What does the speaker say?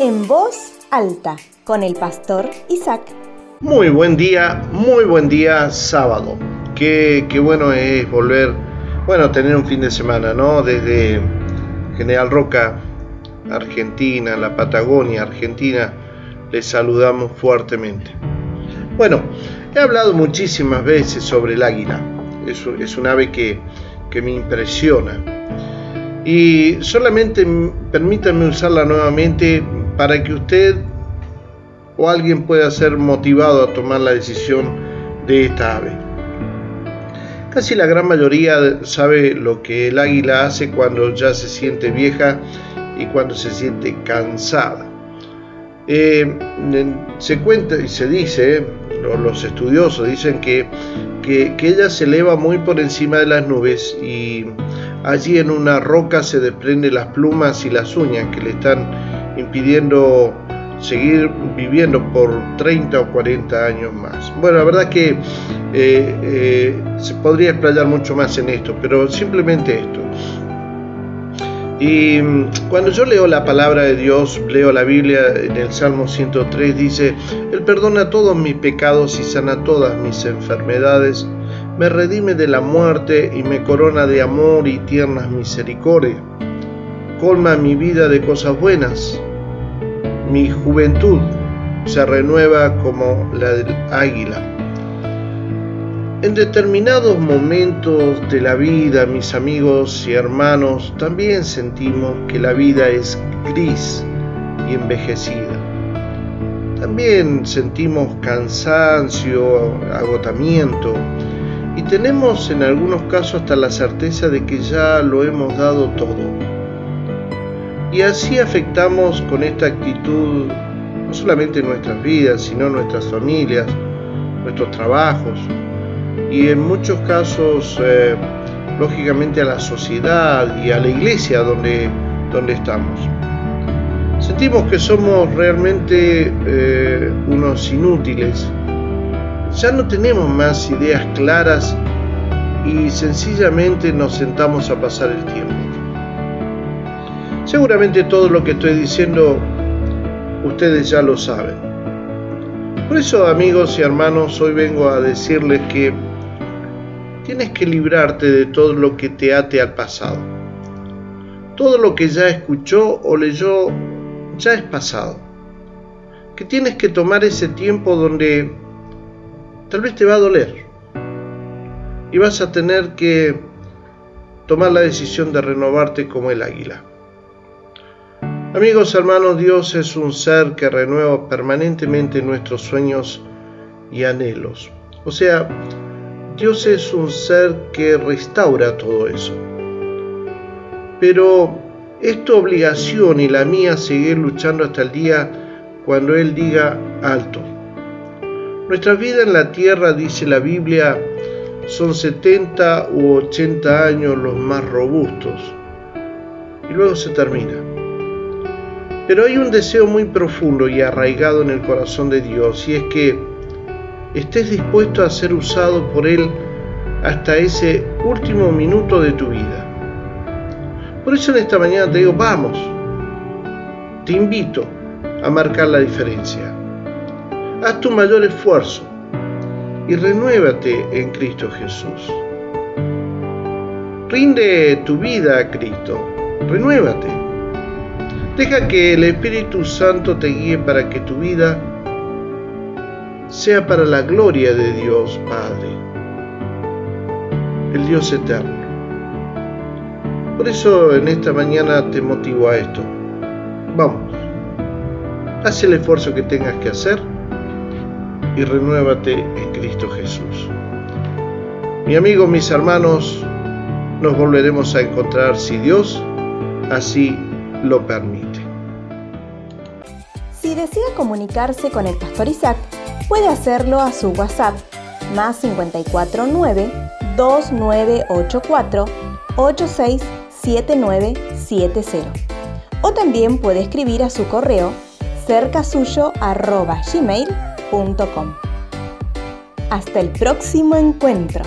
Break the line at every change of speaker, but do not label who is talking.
en voz alta con el pastor Isaac.
Muy buen día, muy buen día sábado. Qué, qué bueno es volver, bueno, tener un fin de semana, ¿no? Desde General Roca, Argentina, la Patagonia, Argentina, les saludamos fuertemente. Bueno, he hablado muchísimas veces sobre el águila. Es, es un ave que, que me impresiona. Y solamente permítanme usarla nuevamente para que usted o alguien pueda ser motivado a tomar la decisión de esta ave. Casi la gran mayoría sabe lo que el águila hace cuando ya se siente vieja y cuando se siente cansada. Eh, se cuenta y se dice, los estudiosos dicen que, que, ella se eleva muy por encima de las nubes y allí en una roca se desprende las plumas y las uñas que le están impidiendo seguir viviendo por 30 o 40 años más. Bueno, la verdad que eh, eh, se podría explayar mucho más en esto, pero simplemente esto. Y mm, cuando yo leo la palabra de Dios, leo la Biblia en el Salmo 103, dice, Él perdona todos mis pecados y sana todas mis enfermedades, me redime de la muerte y me corona de amor y tiernas misericordias, colma mi vida de cosas buenas mi juventud se renueva como la del águila. En determinados momentos de la vida, mis amigos y hermanos, también sentimos que la vida es gris y envejecida. También sentimos cansancio, agotamiento y tenemos en algunos casos hasta la certeza de que ya lo hemos dado todo y así afectamos con esta actitud no solamente nuestras vidas, sino nuestras familias, nuestros trabajos y en muchos casos, eh, lógicamente, a la sociedad y a la iglesia donde, donde estamos. Sentimos que somos realmente eh, unos inútiles. Ya no tenemos más ideas claras y sencillamente nos sentamos a pasar el tiempo. Seguramente todo lo que estoy diciendo ustedes ya lo saben. Por eso, amigos y hermanos, hoy vengo a decirles que tienes que librarte de todo lo que te ate al pasado. Todo lo que ya escuchó o leyó ya es pasado. Que tienes que tomar ese tiempo donde tal vez te va a doler. Y vas a tener que tomar la decisión de renovarte como el águila. Amigos hermanos, Dios es un ser que renueva permanentemente nuestros sueños y anhelos. O sea, Dios es un ser que restaura todo eso. Pero es tu obligación y la mía seguir luchando hasta el día cuando Él diga alto. Nuestra vida en la tierra, dice la Biblia, son 70 u 80 años los más robustos. Y luego se termina. Pero hay un deseo muy profundo y arraigado en el corazón de Dios y es que estés dispuesto a ser usado por Él hasta ese último minuto de tu vida. Por eso en esta mañana te digo, vamos, te invito a marcar la diferencia. Haz tu mayor esfuerzo y renuévate en Cristo Jesús. Rinde tu vida a Cristo, renuévate. Deja que el Espíritu Santo te guíe para que tu vida sea para la gloria de Dios Padre, el Dios eterno. Por eso en esta mañana te motivo a esto. Vamos, haz el esfuerzo que tengas que hacer y renuévate en Cristo Jesús. Mi amigo, mis hermanos, nos volveremos a encontrar si Dios así lo permite.
Si desea comunicarse con el pastor Isaac, puede hacerlo a su WhatsApp más 549 2984 867970 o también puede escribir a su correo cercasuyo@gmail.com. Hasta el próximo encuentro.